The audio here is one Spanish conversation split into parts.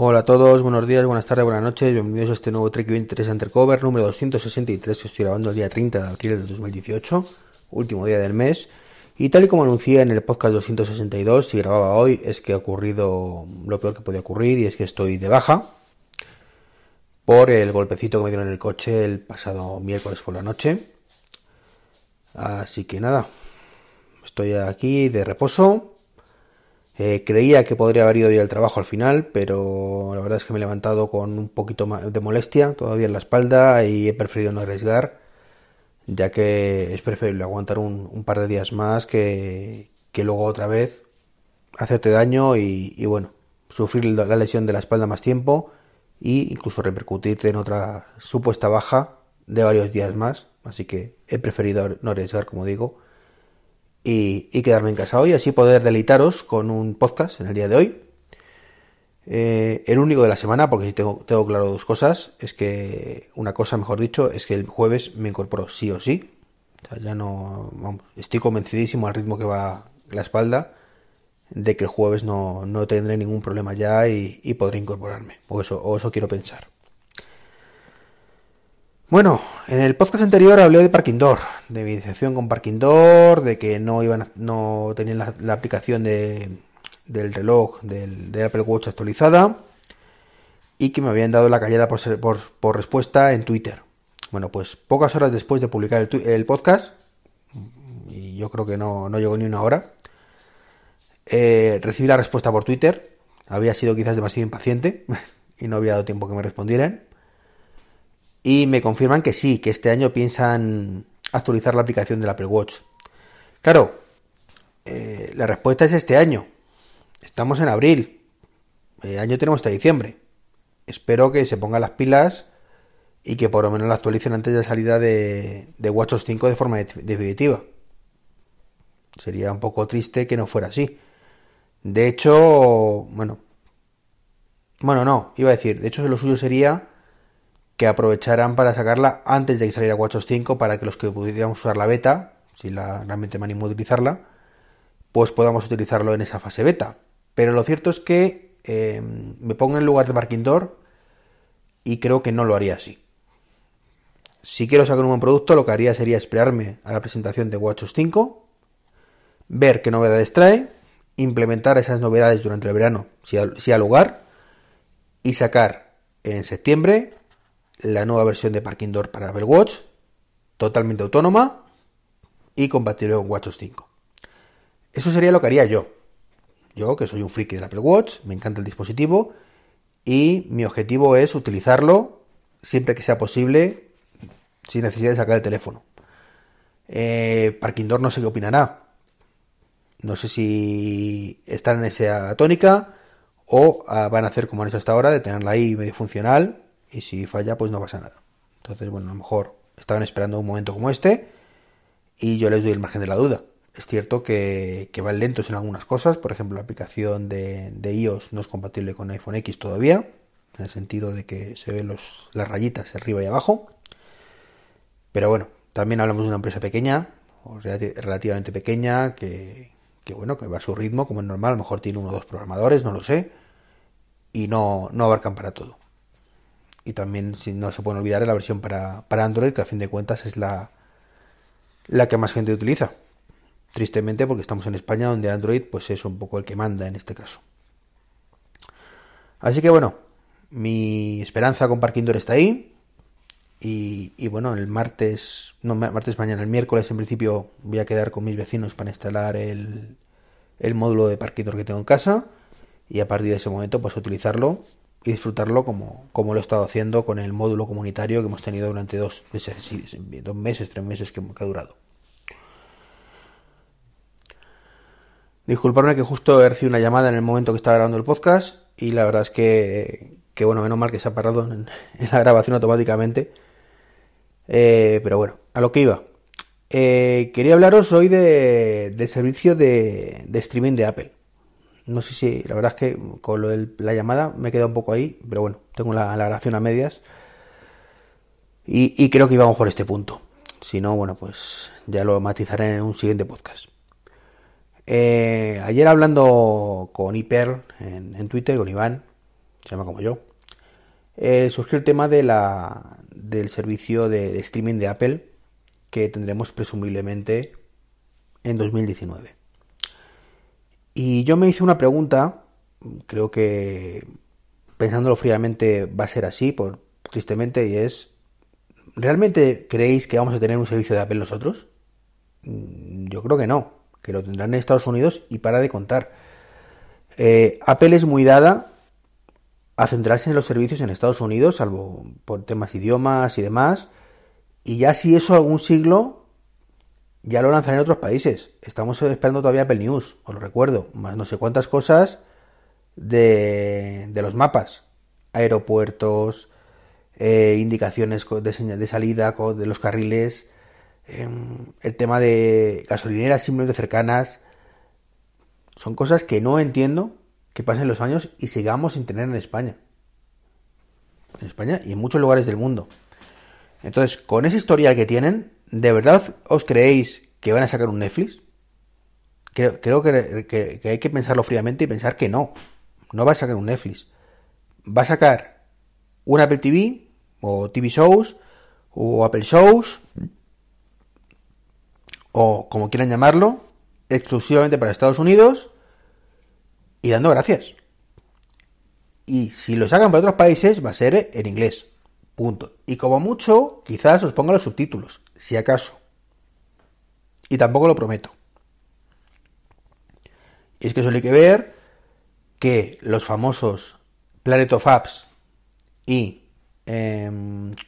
Hola a todos, buenos días, buenas tardes, buenas noches, bienvenidos a este nuevo Trek 23 Undercover número 263 que estoy grabando el día 30 de abril de 2018, último día del mes. Y tal y como anuncié en el podcast 262, si grababa hoy, es que ha ocurrido lo peor que podía ocurrir y es que estoy de baja por el golpecito que me dieron en el coche el pasado miércoles por la noche. Así que nada, estoy aquí de reposo eh, creía que podría haber ido ya al trabajo al final, pero la verdad es que me he levantado con un poquito de molestia todavía en la espalda y he preferido no arriesgar, ya que es preferible aguantar un, par de días más que, que, luego otra vez hacerte daño y, bueno, sufrir la lesión de la espalda más tiempo e incluso repercutirte en otra supuesta baja de varios días más. Así que he preferido no arriesgar, como digo y, quedarme en casa hoy, así poder deleitaros con un podcast en el día de hoy. Eh, el único de la semana, porque si tengo, tengo claro dos cosas, es que una cosa, mejor dicho, es que el jueves me incorporo sí o sí. ya no, estoy convencidísimo al ritmo que va la espalda de que el jueves no, no tendré ningún problema ya y, y podré incorporarme. O eso, o eso quiero pensar. Bueno, en el podcast anterior hablé de Parking Door, de mi decepción con Parking Door, de que no iban, no tenían la, aplicación de, del reloj del, Apple Watch actualizada y que me habían dado la callada por, por, respuesta en Twitter. Bueno, pues pocas horas después de publicar el, podcast, y yo creo que no, no llegó ni una hora, eh, recibí la respuesta por Twitter. Había sido quizás demasiado impaciente y no había dado tiempo que me respondieran y me confirman que sí, que este año piensan actualizar la aplicación del Apple Watch. Claro, eh, la respuesta es este año. Estamos en abril. El año tenemos hasta diciembre. Espero que se pongan las pilas y que por lo menos la actualicen antes de la salida de, de WatchOS 5 de forma definitiva. Sería un poco triste que no fuera así. De hecho, bueno. Bueno, no, iba a decir, de hecho lo suyo sería que aprovecharan para sacarla antes de que saliera WatchOS 5 para que los que pudiéramos usar la beta, si la, realmente me animo a utilizarla, pues podamos utilizarlo en esa fase beta. Pero lo cierto es que eh, me pongo en lugar de Parking Door y creo que no lo haría así. Si quiero sacar un buen producto, lo que haría sería esperarme a la presentación de WatchOS 5, ver qué novedades trae, implementar esas novedades durante el verano, si si ha lugar, y sacar en septiembre la nueva versión de Parking Door para Apple Watch, totalmente autónoma y compatible con WatchOS 5. Eso sería lo que haría yo. Yo, que soy un friki del Apple Watch, me encanta el dispositivo y mi objetivo es utilizarlo siempre que sea posible sin necesidad de sacar el teléfono. Eh, Parking Door no sé qué opinará. No sé si están en esa tónica o ah, van a hacer como han hecho hasta ahora, de tenerla ahí medio funcional y si falla pues no pasa nada. Entonces, bueno, a lo mejor estaban esperando un momento como este y yo les doy el margen de la duda. Es cierto que, van lentos en algunas cosas, por ejemplo la aplicación de, iOS no es compatible con iPhone X todavía, en el sentido de que se ven los, las rayitas arriba y abajo. Pero bueno, también hablamos de una empresa pequeña, o relativamente pequeña, que, que bueno, que va a su ritmo, como es normal, a lo mejor tiene uno o dos programadores, no lo sé, y no, no abarcan para todo y también si no se pueden olvidar la versión para, Android, que a fin de cuentas es la, la que más gente utiliza. Tristemente porque estamos en España donde Android pues es un poco el que manda en este caso. Así que bueno, mi esperanza con Parking está ahí. Y, bueno, el martes, no martes mañana, el miércoles en principio voy a quedar con mis vecinos para instalar el, el módulo de Parking que tengo en casa. Y a partir de ese momento pues utilizarlo y disfrutarlo como, como lo he estado haciendo con el módulo comunitario que hemos tenido durante dos meses, dos meses tres meses que, ha durado. Disculparme que justo he recibido una llamada en el momento que estaba grabando el podcast y la verdad es que, que bueno, menos mal que se ha parado en, la grabación automáticamente. Eh, pero bueno, a lo que iba. Eh, quería hablaros hoy de, del servicio de, de streaming de Apple. No sé si, la verdad es que con lo de la llamada me queda un poco ahí, pero bueno, tengo la, grabación a medias. Y, creo que íbamos por este punto. Si no, bueno, pues ya lo matizaré en un siguiente podcast. Eh, ayer hablando con Hiper en, Twitter, con Iván, se llama como yo, eh, surgió el tema de la, del servicio de, streaming de Apple que tendremos presumiblemente en 2019. Y yo me hice una pregunta, creo que pensándolo fríamente va a ser así, por, tristemente, y es, ¿realmente creéis que vamos a tener un servicio de Apple nosotros? Mm, yo creo que no, que lo tendrán en Estados Unidos y para de contar. Eh, Apple es muy dada a centrarse en los servicios en Estados Unidos, salvo por temas idiomas y demás, y ya si eso algún siglo ya lo lanzarán en otros países. Estamos esperando todavía Apple News, os lo recuerdo, más no sé cuántas cosas de, de los mapas, aeropuertos, eh, indicaciones de, de salida de los carriles, em, el tema de gasolineras simplemente cercanas, son cosas que no entiendo que pasen los años y sigamos sin tener en España. En España y en muchos lugares del mundo. Entonces, con ese historial que tienen, ¿de verdad os creéis que van a sacar un Netflix? Creo, que, que, hay que pensarlo fríamente y pensar que no. No va a sacar un Netflix. Va a sacar un Apple TV o TV Shows o Apple Shows o como quieran llamarlo, exclusivamente para Estados Unidos y dando gracias. Y si lo sacan para otros países va a ser en inglés. Punto. Y como mucho, quizás os ponga los subtítulos, si acaso. Y tampoco lo prometo. Y es que solo que ver que los famosos Planet of Apps y eh,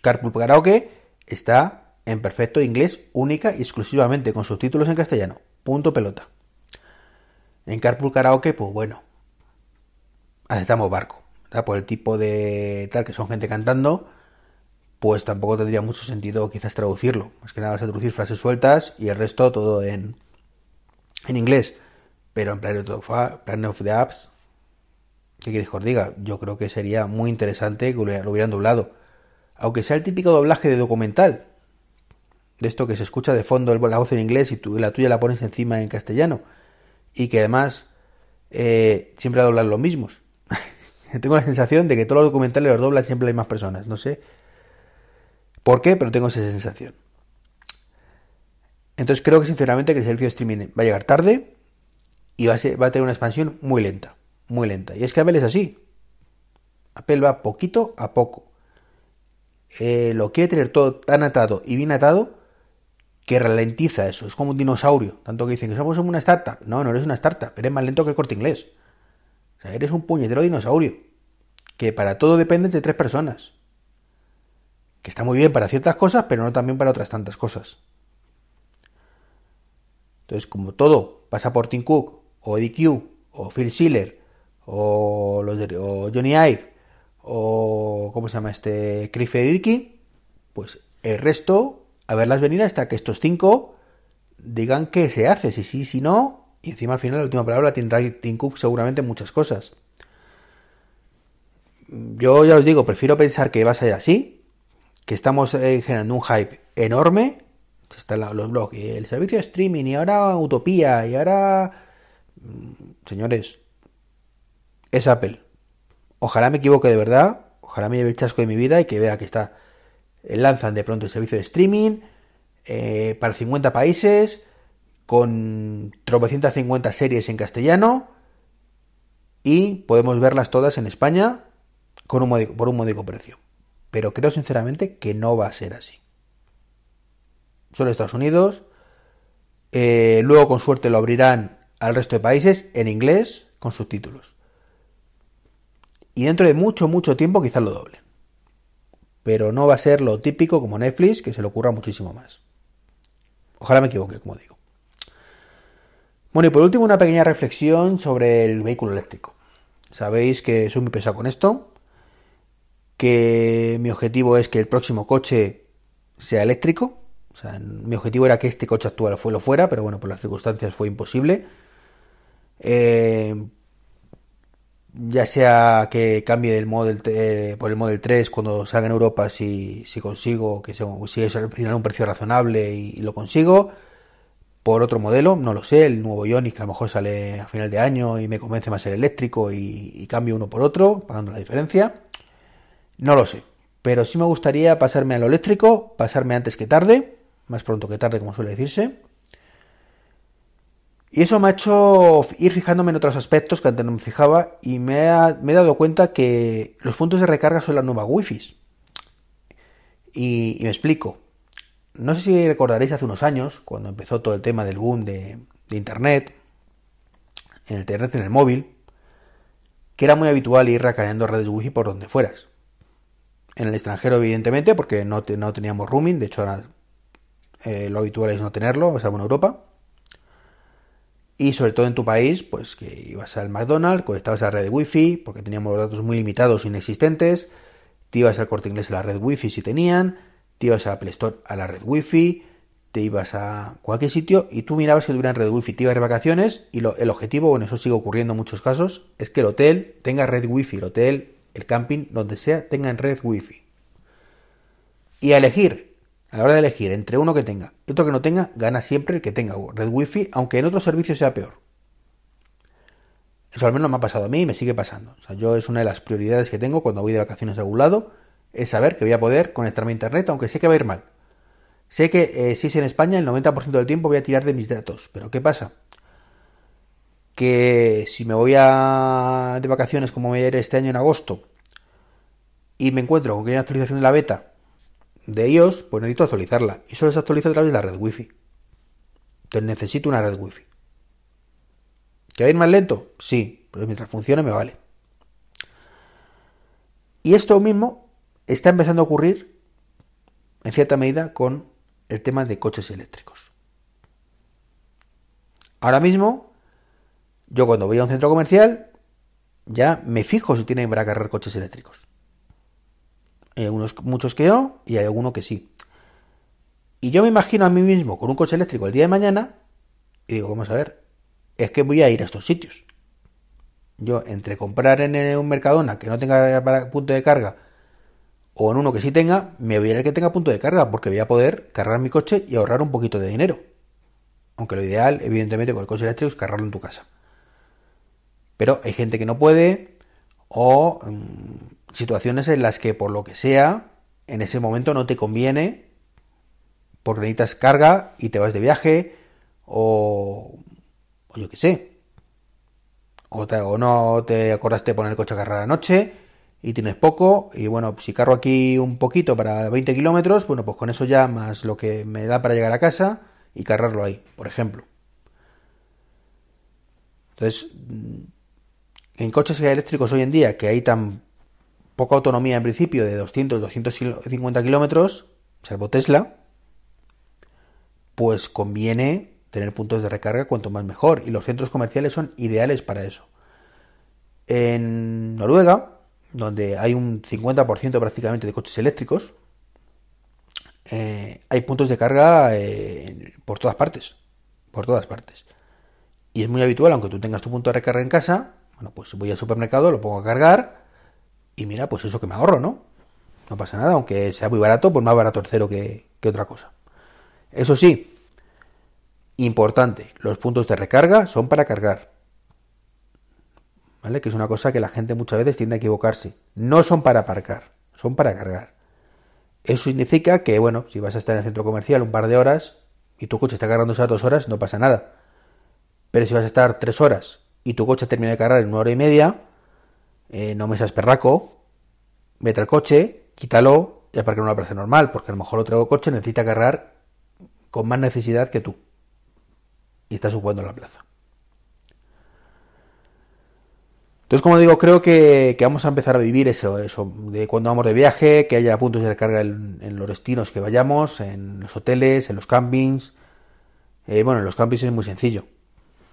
Carpool Karaoke está en perfecto inglés única y exclusivamente con subtítulos en castellano. Punto pelota. En Carpool Karaoke, pues bueno, aceptamos barco. Por el tipo de tal que son gente cantando, pues tampoco tendría mucho sentido quizás traducirlo. Más que nada vas a traducir frases sueltas y el resto todo en, en inglés. Pero en Planet of, Planet of the Apps ¿Qué queréis que os diga? Yo creo que sería muy interesante que lo hubieran doblado. Aunque sea el típico doblaje de documental. De esto que se escucha de fondo la voz en inglés y tú, la tuya la pones encima en castellano. Y que además eh, siempre doblan los mismos. tengo la sensación de que todos los documentales los doblan siempre las mismas personas. No sé por qué, pero tengo esa sensación. Entonces creo que sinceramente que el servicio de streaming va a llegar tarde y va a, va a tener una expansión muy lenta muy lenta. Y es que Apple es así. Apple va poquito a poco. Eh, lo quiere tener todo tan atado y bien atado que ralentiza eso. Es como un dinosaurio. Tanto que dicen que somos una startup. No, no eres una startup. Eres más lento que el corte inglés. O sea, eres un puñetero dinosaurio. Que para todo dependes de tres personas. Está muy bien para ciertas cosas, pero no también para otras tantas cosas. Entonces, como todo pasa por Tim Cook, o Eddie Q, o Phil Schiller, o, los de, Johnny Ive o ¿cómo se llama este? Chris Federici, pues el resto a verlas venir hasta que estos cinco digan qué se hace, si sí, si no, y encima al final la última palabra tendrá Tim Cook seguramente muchas cosas. Yo ya os digo, prefiero pensar que va a ser así, que estamos eh, generando un hype enorme, están los blogs y el servicio de streaming y ahora Utopía y ahora... Mm, señores, es Apple. Ojalá me equivoque de verdad, ojalá me lleve el chasco de mi vida y que vea que está eh, lanzan de pronto el servicio de streaming eh, para 50 países con 350 series en castellano y podemos verlas todas en España con un por un módico precio. Pero creo sinceramente que no va a ser así. Solo Estados Unidos. Eh, luego con suerte lo abrirán al resto de países en inglés con subtítulos. Y dentro de mucho, mucho tiempo quizás lo doble. Pero no va a ser lo típico como Netflix, que se le ocurra muchísimo más. Ojalá me equivoque, como digo. Bueno, y por último una pequeña reflexión sobre el vehículo eléctrico. Sabéis que soy muy pesado con esto, que mi objetivo es que el próximo coche sea eléctrico. O sea, mi objetivo era que este coche actual fue lo fuera, pero bueno, por las circunstancias fue imposible. Eh, ya sea que cambie del Model eh, por el Model 3 cuando salga en Europa si, si consigo que sea, si es un precio razonable y, lo consigo por otro modelo, no lo sé, el nuevo Ioniq que a lo mejor sale a final de año y me convence más el eléctrico y, y cambio uno por otro, pagando la diferencia. No lo sé, pero sí me gustaría pasarme a lo eléctrico, pasarme antes que tarde, más pronto que tarde como suele decirse. Y eso me ha hecho ir fijándome en otros aspectos que antes no me fijaba y me, he dado cuenta que los puntos de recarga son la nueva wifi. Y, y, me explico. No sé si recordaréis hace unos años, cuando empezó todo el tema del boom de, de Internet, en el Internet en el móvil, que era muy habitual ir recargando redes wifi por donde fueras. En el extranjero, evidentemente, porque no, no teníamos roaming, de hecho ahora eh, lo habitual es no tenerlo, o sea, en Europa. Y sobre todo en tu país, pues que ibas al McDonald's, conectabas a la red de Wi-Fi, porque teníamos los datos muy limitados, inexistentes. Te ibas al corte inglés a la red Wi-Fi si tenían. Te ibas a Apple Store a la red Wi-Fi. Te ibas a cualquier sitio y tú mirabas si tuvieran red Wi-Fi. Te ibas de vacaciones y el objetivo, bueno, eso sigue ocurriendo en muchos casos, es que el hotel tenga red Wi-Fi. El hotel, el camping, donde sea, tengan red Wi-Fi. Y a elegir a la hora de elegir entre uno que tenga y otro que no tenga, gana siempre el que tenga red wifi, aunque en otro servicio sea peor. Eso al menos me ha pasado a mí y me sigue pasando. O sea, yo es una de las prioridades que tengo cuando voy de vacaciones a algún lado, es saber que voy a poder conectarme a internet, aunque sé que va a ir mal. Sé que eh, si es en España, el 90% del tiempo voy a tirar de mis datos. Pero ¿qué pasa? Que si me voy a de vacaciones como voy a ir este año en agosto y me encuentro con que hay una actualización de la beta de iOS, pues necesito actualizarla. Y solo se actualiza a través de la red Wi-Fi. Entonces necesito una red Wi-Fi. ¿Que va a ir más lento? Sí, pero mientras funcione me vale. Y esto mismo está empezando a ocurrir en cierta medida con el tema de coches eléctricos. Ahora mismo, yo cuando voy a un centro comercial, ya me fijo si tienen para cargar coches eléctricos. Hay algunos, muchos que no y hay alguno que sí. Y yo me imagino a mí mismo con un coche eléctrico el día de mañana y digo, vamos a ver, es que voy a ir a estos sitios. Yo, entre comprar en un Mercadona que no tenga punto de carga o en uno que sí tenga, me voy a ir al que tenga punto de carga porque voy a poder cargar mi coche y ahorrar un poquito de dinero. Aunque lo ideal, evidentemente, con el coche eléctrico es cargarlo en tu casa. Pero hay gente que no puede o mm, situaciones en las que por lo que sea, en ese momento no te conviene, porque necesitas carga y te vas de viaje, o, o yo qué sé, o, o, no te acordaste de poner el coche a cargar anoche y tienes poco, y bueno, si cargo aquí un poquito para 20 kilómetros, bueno, pues con eso ya más lo que me da para llegar a casa y cargarlo ahí, por ejemplo. Entonces, en coches eléctricos hoy en día, que hay tan poca autonomía en principio de 200, 250 kilómetros, salvo Tesla, pues conviene tener puntos de recarga cuanto más mejor. Y los centros comerciales son ideales para eso. En Noruega, donde hay un 50% prácticamente de coches eléctricos, eh, hay puntos de carga eh, por todas partes. Por todas partes. Y es muy habitual, aunque tú tengas tu punto de recarga en casa, bueno, pues voy al supermercado, lo pongo a cargar y mira, pues eso que me ahorro, ¿no? No pasa nada, aunque sea muy barato, pues más barato el cero que, otra cosa. Eso sí, importante, los puntos de recarga son para cargar. ¿Vale? Que es una cosa que la gente muchas veces tiende a equivocarse. No son para aparcar, son para cargar. Eso significa que, bueno, si vas a estar en el centro comercial un par de horas y tu coche está cargándose a dos horas, no pasa nada. Pero si vas a estar tres horas y tu coche termina de cargar en una hora y media, eh, no me seas perraco, vete al coche, quítalo y aparca en una plaza normal, porque a lo mejor otro coche necesita cargar con más necesidad que tú. Y estás ocupando la plaza. Entonces, como digo, creo que, vamos a empezar a vivir eso, eso, de cuando vamos de viaje, que haya puntos de recarga en, los destinos que vayamos, en los hoteles, en los campings. Eh, bueno, en los campings es muy sencillo.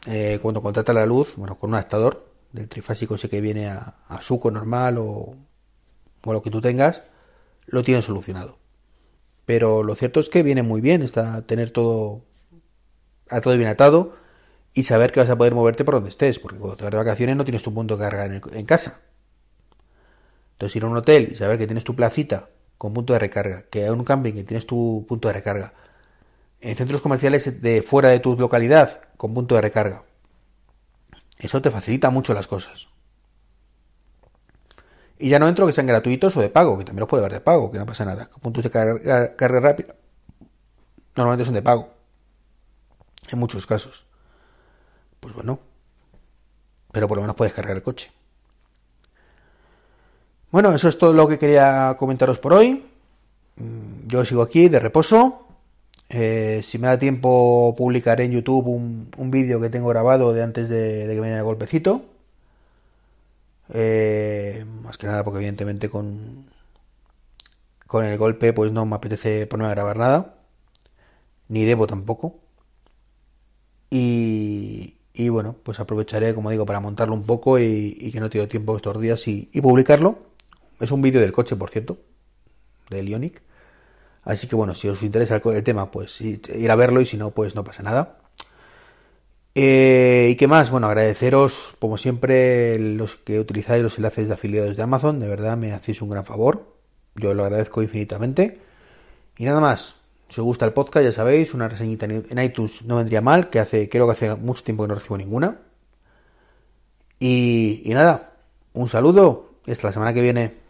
Eh, cuando contrata la luz, bueno, con un adaptador, del trifásico ese que viene a, suco normal o, o, lo que tú tengas, lo tienen solucionado. Pero lo cierto es que viene muy bien está tener todo todo bien atado y saber que vas a poder moverte por donde estés, porque cuando te vas de vacaciones no tienes tu punto de carga en, casa. Entonces ir a un hotel y saber que tienes tu placita con punto de recarga, que hay un camping que tienes tu punto de recarga, en centros comerciales de fuera de tu localidad con punto de recarga. Eso te facilita mucho las cosas. Y ya no entro que sean gratuitos o de pago, que también los puede haber de pago, que no pasa nada. Puntos de carga, carga rápida normalmente son de pago. En muchos casos. Pues bueno. Pero por lo menos puedes cargar el coche. Bueno, eso es todo lo que quería comentaros por hoy. Mm, yo sigo aquí de reposo. Eh, si me da tiempo, publicaré en YouTube un, vídeo que tengo grabado de antes de, que venga el golpecito. Eh, más que nada porque evidentemente con, con el golpe pues no me apetece ponerme a grabar nada. Ni debo tampoco. Y, y bueno, pues aprovecharé, como digo, para montarlo un poco y, que no tengo tiempo estos días y, y publicarlo. Es un vídeo del coche, por cierto, del Ionic. Así que bueno, si os interesa el, tema, pues ir a verlo y si no, pues no pasa nada. Eh, ¿Y qué más? Bueno, agradeceros, como siempre, los que utilizáis los enlaces de afiliados de Amazon. De verdad, me hacéis un gran favor. Yo lo agradezco infinitamente. Y nada más. Si os gusta el podcast, ya sabéis, una reseñita en iTunes no vendría mal, que hace, creo que hace mucho tiempo que no recibo ninguna. Y, y nada, un saludo hasta la semana que viene.